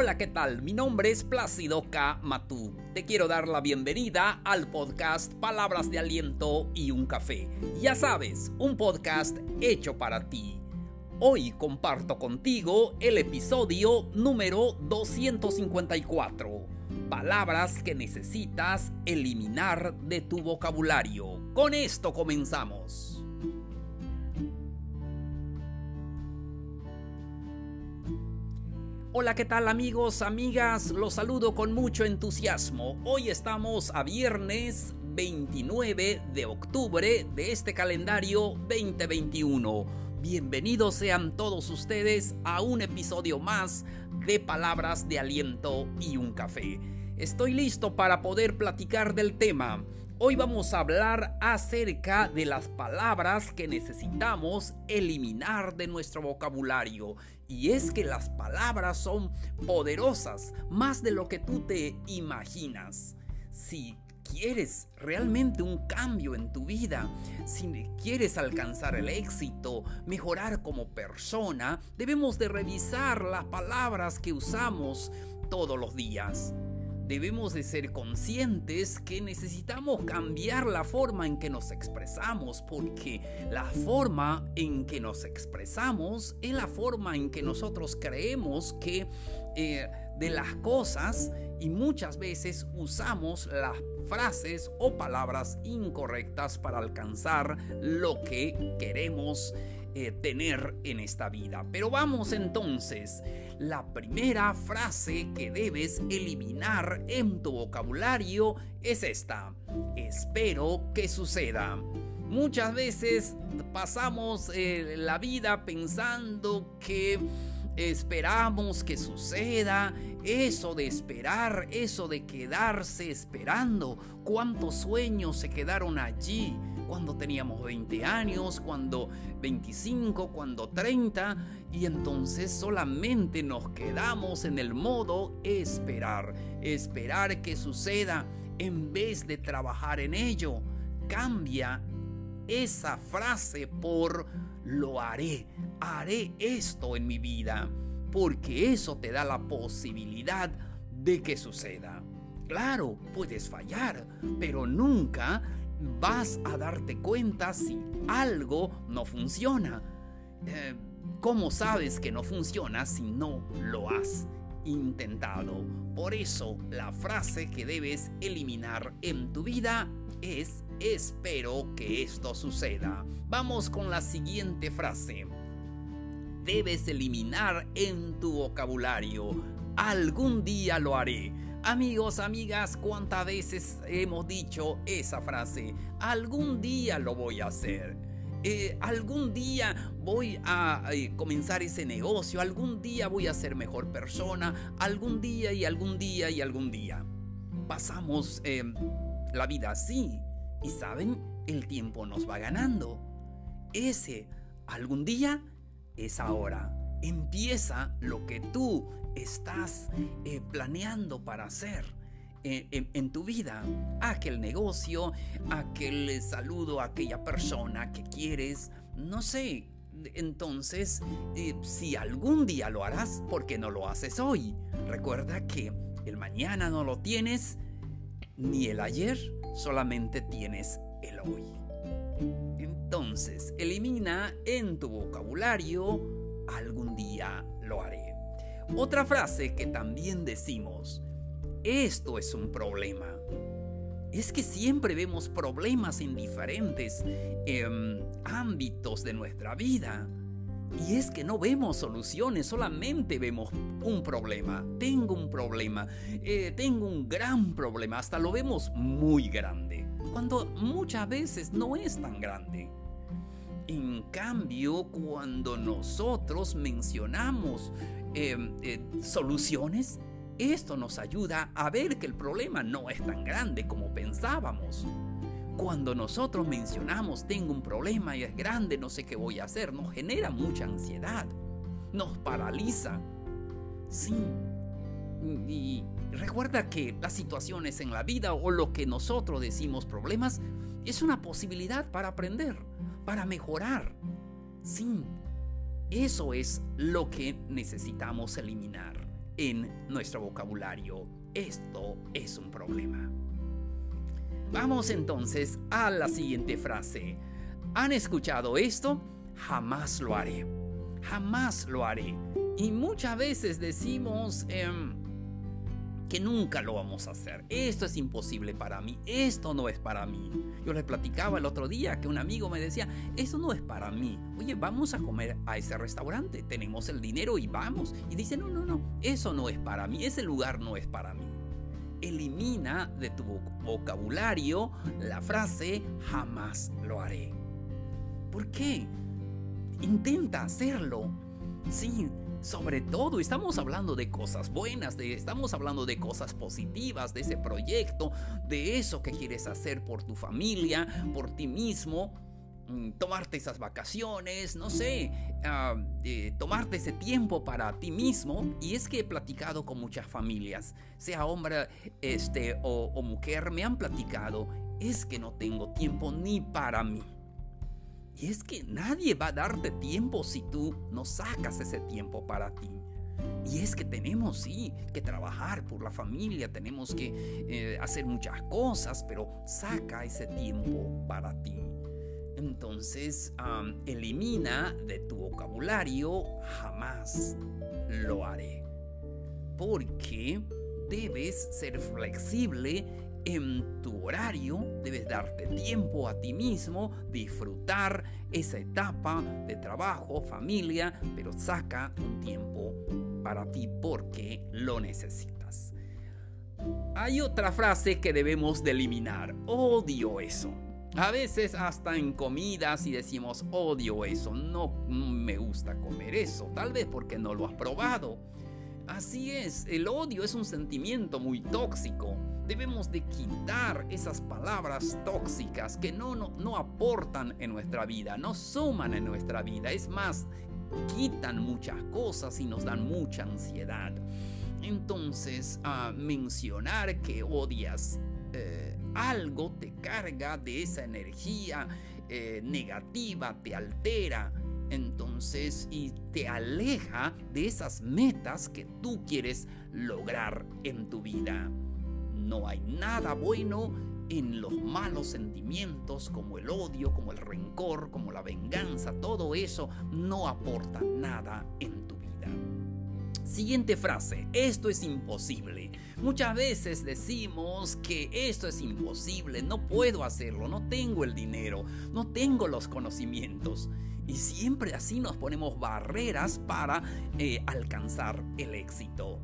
Hola, ¿qué tal? Mi nombre es Plácido K. Matú. Te quiero dar la bienvenida al podcast Palabras de Aliento y un Café. Ya sabes, un podcast hecho para ti. Hoy comparto contigo el episodio número 254. Palabras que necesitas eliminar de tu vocabulario. Con esto comenzamos. Hola, ¿qué tal amigos, amigas? Los saludo con mucho entusiasmo. Hoy estamos a viernes 29 de octubre de este calendario 2021. Bienvenidos sean todos ustedes a un episodio más de Palabras de Aliento y un Café. Estoy listo para poder platicar del tema. Hoy vamos a hablar acerca de las palabras que necesitamos eliminar de nuestro vocabulario. Y es que las palabras son poderosas, más de lo que tú te imaginas. Si quieres realmente un cambio en tu vida, si quieres alcanzar el éxito, mejorar como persona, debemos de revisar las palabras que usamos todos los días debemos de ser conscientes que necesitamos cambiar la forma en que nos expresamos, porque la forma en que nos expresamos es la forma en que nosotros creemos que eh, de las cosas y muchas veces usamos las frases o palabras incorrectas para alcanzar lo que queremos eh, tener en esta vida. Pero vamos entonces, la primera frase que debes eliminar en tu vocabulario es esta. Espero que suceda. Muchas veces pasamos eh, la vida pensando que esperamos que suceda, eso de esperar, eso de quedarse esperando, cuántos sueños se quedaron allí, cuando teníamos 20 años, cuando 25, cuando 30, y entonces solamente nos quedamos en el modo esperar, esperar que suceda en vez de trabajar en ello. Cambia esa frase por lo haré, haré esto en mi vida, porque eso te da la posibilidad de que suceda. Claro, puedes fallar, pero nunca vas a darte cuenta si algo no funciona. Eh, ¿Cómo sabes que no funciona si no lo has intentado? Por eso la frase que debes eliminar en tu vida es espero que esto suceda. Vamos con la siguiente frase. Debes eliminar en tu vocabulario algún día lo haré Amigos, amigas, ¿cuántas veces hemos dicho esa frase? Algún día lo voy a hacer. Eh, algún día voy a eh, comenzar ese negocio, algún día voy a ser mejor persona, algún día y algún día y algún día. Pasamos eh, la vida así y saben, el tiempo nos va ganando. Ese algún día es ahora. Empieza lo que tú estás eh, planeando para hacer. Eh, en, tu vida, aquel negocio, aquel saludo a aquella persona que quieres, no sé. Entonces, eh, si algún día lo harás, ¿por qué no lo haces hoy? Recuerda que el mañana no lo tienes, ni el ayer, solamente tienes el hoy. Entonces, elimina en tu vocabulario algún día lo haré. Otra frase que también decimos, esto es un problema. Es que siempre vemos problemas en diferentes em, ámbitos de nuestra vida. Y es que no vemos soluciones, solamente vemos un problema. Tengo un problema, eh, tengo un gran problema, hasta lo vemos muy grande, cuando muchas veces no es tan grande. En cambio, cuando nosotros mencionamos em, eh, soluciones, esto nos ayuda a ver que el problema no es tan grande como pensábamos. Cuando nosotros mencionamos tengo un problema y es grande, no sé qué voy a hacer, nos genera mucha ansiedad, nos paraliza. Sí. Y recuerda que las situaciones en la vida o lo que nosotros decimos problemas es una posibilidad para aprender para mejorar. Sí, eso es lo que necesitamos eliminar. en nuestro vocabulario. Esto es un problema. Vamos entonces a la siguiente frase. ¿Han escuchado esto? Jamás lo haré. Jamás lo haré. Y muchas veces decimos em, que nunca lo vamos a hacer. Esto es imposible para mí. Esto no es para mí. Yo les platicaba el otro día que un amigo me decía, esto no es para mí. Oye, vamos a comer a ese restaurante. Tenemos el dinero y vamos. Y dice, no, no, no. Eso no es para mí. Ese lugar no es para mí. Elimina de tu vocabulario la frase jamás lo haré. ¿Por qué? Intenta hacerlo. Sí, sobre todo estamos hablando de cosas buenas, de, estamos hablando de cosas positivas, de ese proyecto, de eso que quieres hacer por tu familia, por ti mismo, mm, tomarte esas vacaciones, no sé, ah, tomarte ese tiempo para ti mismo. Y es que he platicado con muchas familias, sea hombre este, o mujer, me han platicado, es que no tengo tiempo ni para mí. Y es que nadie va a darte tiempo si tú no sacas ese tiempo para ti. Y es que tenemos, que trabajar por la familia, tenemos que eh, hacer muchas cosas, pero saca ese tiempo para ti. Entonces, elimina de tu vocabulario jamás lo haré. Porque debes ser flexible en tu horario debes darte tiempo a ti mismo, disfrutar esa etapa de trabajo, familia, pero saca un tiempo para ti porque lo necesitas. Hay otra frase que debemos de eliminar. Odio eso. A veces hasta en comidas y decimos odio eso, no me gusta comer eso, tal vez porque no lo has probado. Así es, el odio es un sentimiento muy tóxico debemos de quitar esas palabras tóxicas que no, no, aportan en nuestra vida, no suman en nuestra vida. Es más, quitan muchas cosas y nos dan mucha ansiedad. Entonces, a mencionar que odias eh, algo te carga de esa energía eh, negativa, te altera. Entonces, y te aleja de esas metas que tú quieres lograr en tu vida. No hay nada bueno en los malos sentimientos como el odio, como el rencor, como la venganza. Todo eso no aporta nada en. Siguiente frase, esto es imposible. Muchas veces decimos que esto es imposible, no puedo hacerlo, no tengo el dinero, no tengo los conocimientos. Y siempre así nos ponemos barreras para eh, alcanzar el éxito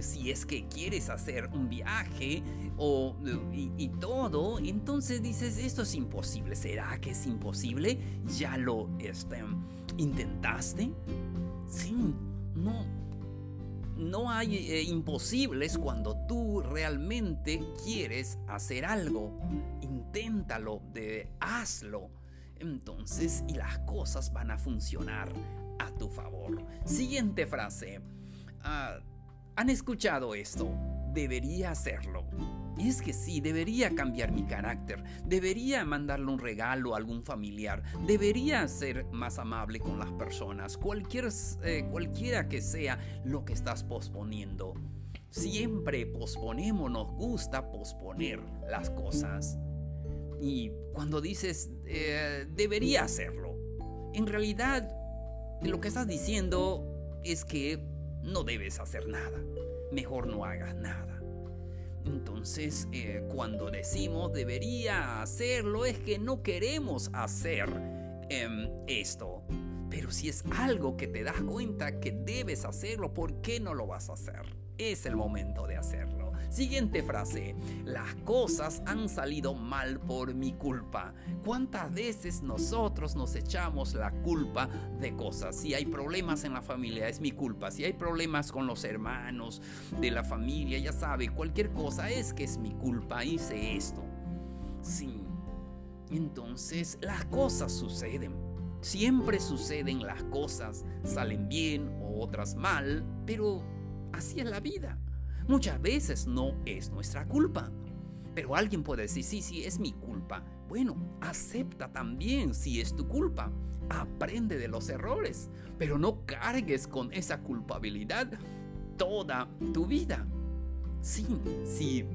si es que quieres hacer un viaje o, y, todo, entonces dices, esto es imposible. ¿Será que es imposible? ¿Ya lo este, intentaste? Sí, no. No hay eh, imposibles cuando tú realmente quieres hacer algo. Inténtalo, de, hazlo. Entonces, y las cosas van a funcionar a tu favor. Siguiente frase. Ah, ¿Han escuchado esto? Debería hacerlo. Y es que sí, debería cambiar mi carácter, debería mandarle un regalo a algún familiar, debería ser más amable con las personas, eh, cualquiera que sea lo que estás posponiendo. Siempre posponemos, nos gusta posponer las cosas. Y cuando dices, eh, debería hacerlo, en realidad lo que estás diciendo es que no debes hacer nada. Mejor no hagas nada. Entonces, eh, cuando decimos debería hacerlo, es que no queremos hacer em, esto. Pero si es algo que te das cuenta que debes hacerlo, ¿por qué no lo vas a hacer? Es el momento de hacerlo. Siguiente frase. Las cosas han salido mal por mi culpa. ¿Cuántas veces nosotros nos echamos la culpa de cosas? Si hay problemas en la familia, es mi culpa. Si hay problemas con los hermanos de la familia, ya sabe, cualquier cosa es que es mi culpa. Hice esto. Sí. Entonces las cosas suceden. Siempre suceden las cosas, salen bien o otras mal, pero así es la vida. Muchas veces no es nuestra culpa. Pero alguien puede decir, sí, sí, es mi culpa. Bueno, acepta también si es tu culpa. Aprende de los errores, pero no cargues con esa culpabilidad toda tu vida. Sí, sí.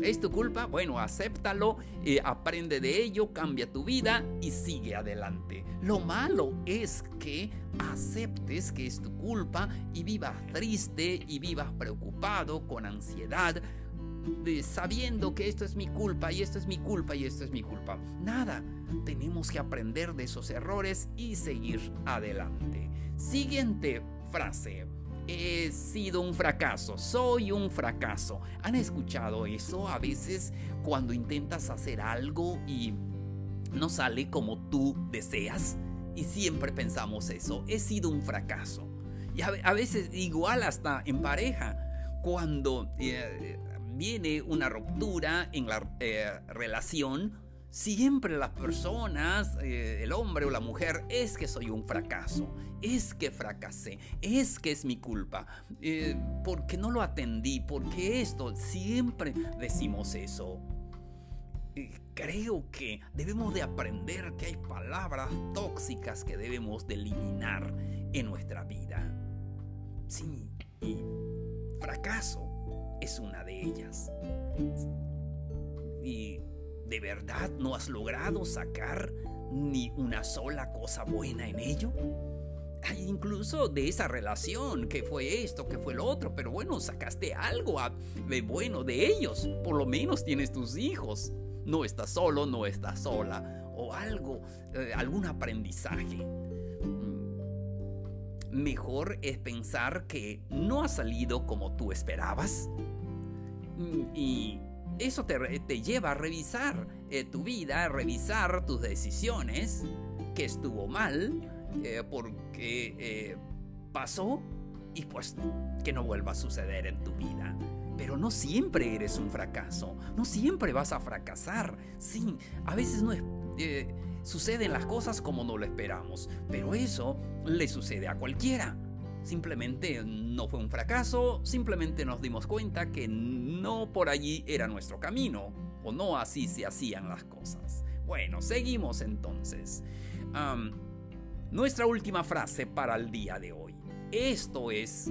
¿Es tu culpa? Bueno, acéptalo, eh, aprende de ello, cambia tu vida y sigue adelante. Lo malo es que aceptes que es tu culpa y vivas triste y vivas preocupado, con ansiedad, sabiendo que esto es mi culpa y esto es mi culpa y esto es mi culpa. Nada, tenemos que aprender de esos errores y seguir adelante. Siguiente frase. He sido un fracaso, soy un fracaso. ¿Han escuchado eso a veces cuando intentas hacer algo y no sale como tú deseas? Y siempre pensamos eso, he sido un fracaso. Y a, veces igual hasta en pareja, cuando eh, viene una ruptura en la eh, relación, siempre las personas, eh, el hombre o la mujer, es que soy un fracaso, es que fracasé, es que es mi culpa, eh, porque no lo atendí, porque esto, siempre decimos eso. Creo que debemos de aprender que hay palabras tóxicas que debemos de eliminar en nuestra vida. Sí, y fracaso es una de ellas. ¿Y de verdad no has logrado sacar ni una sola cosa buena en ello? Hay incluso de esa relación, que fue esto, que fue lo otro, pero bueno, sacaste algo de bueno de ellos. Por lo menos tienes tus hijos. No estás solo, no estás sola. O algo, eh, algún aprendizaje mejor es pensar que no ha salido como tú esperabas. Mm, y eso te, lleva a revisar eh, tu vida, a revisar tus decisiones, que estuvo mal, eh, porque eh, pasó y pues que no vuelva a suceder en tu vida. Pero no siempre eres un fracaso, no siempre vas a fracasar. Sí, a veces no suceden las cosas como no lo esperamos, pero eso le sucede a cualquiera. Simplemente no fue un fracaso, simplemente nos dimos cuenta que no por allí era nuestro camino, o no así se hacían las cosas. Bueno, seguimos entonces. nuestra última frase para el día de hoy. Esto es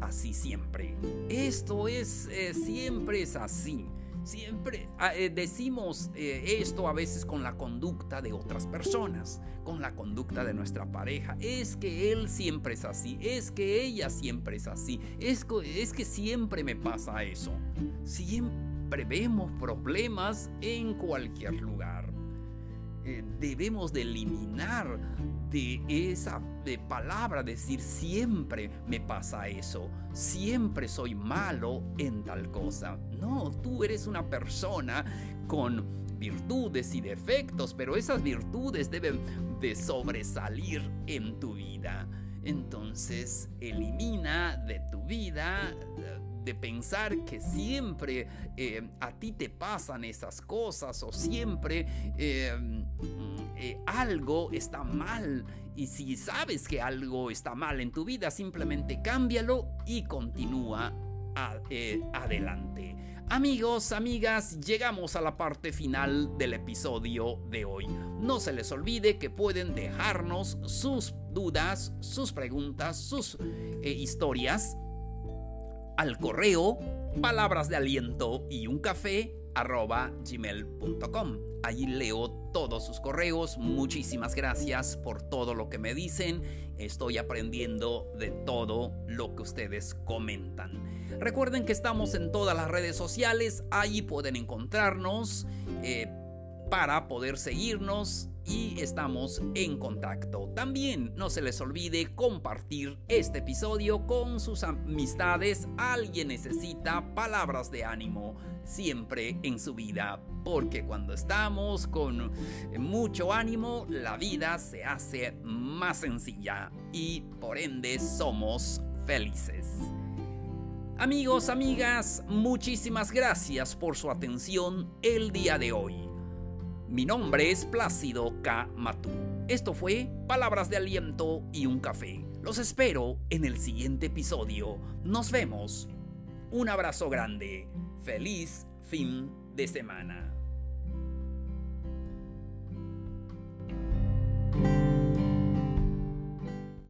así siempre. Esto es eh, siempre es así. Siempre ah, eh, decimos eh, esto a veces con la conducta de otras personas, con la conducta de nuestra pareja. Es que él siempre es así, es que ella siempre es así, es, que siempre me pasa eso. Siempre vemos problemas en cualquier lugar. Eh, debemos de eliminar de esa de palabra decir siempre me pasa eso, siempre soy malo en tal cosa. No, tú eres una persona con virtudes y defectos, pero esas virtudes deben de sobresalir en tu vida. Entonces, elimina de tu vida de pensar que siempre eh, a ti te pasan esas cosas o siempre eh, eh, algo está mal. Y si sabes que algo está mal en tu vida, simplemente cámbialo y continúa adelante. Amigos, amigas, llegamos a la parte final del episodio de hoy. No se les olvide que pueden dejarnos sus dudas, sus preguntas, sus historias al correo palabras de aliento y un café arroba gmail.com. Allí leo todos sus correos. Muchísimas gracias por todo lo que me dicen. Estoy aprendiendo de todo lo que ustedes comentan. Recuerden que estamos en todas las redes sociales. Allí pueden encontrarnos eh, para poder seguirnos y estamos en contacto. También no se les olvide compartir este episodio con sus amistades. Alguien necesita palabras de ánimo siempre en su vida, porque cuando estamos con mucho ánimo, la vida se hace más sencilla y por ende somos felices. Amigos, amigas, muchísimas gracias por su atención el día de hoy. Mi nombre es Plácido K. Matú. Esto fue Palabras de Aliento y un Café. Los espero en el siguiente episodio. Nos vemos. Un abrazo grande. Feliz fin de semana.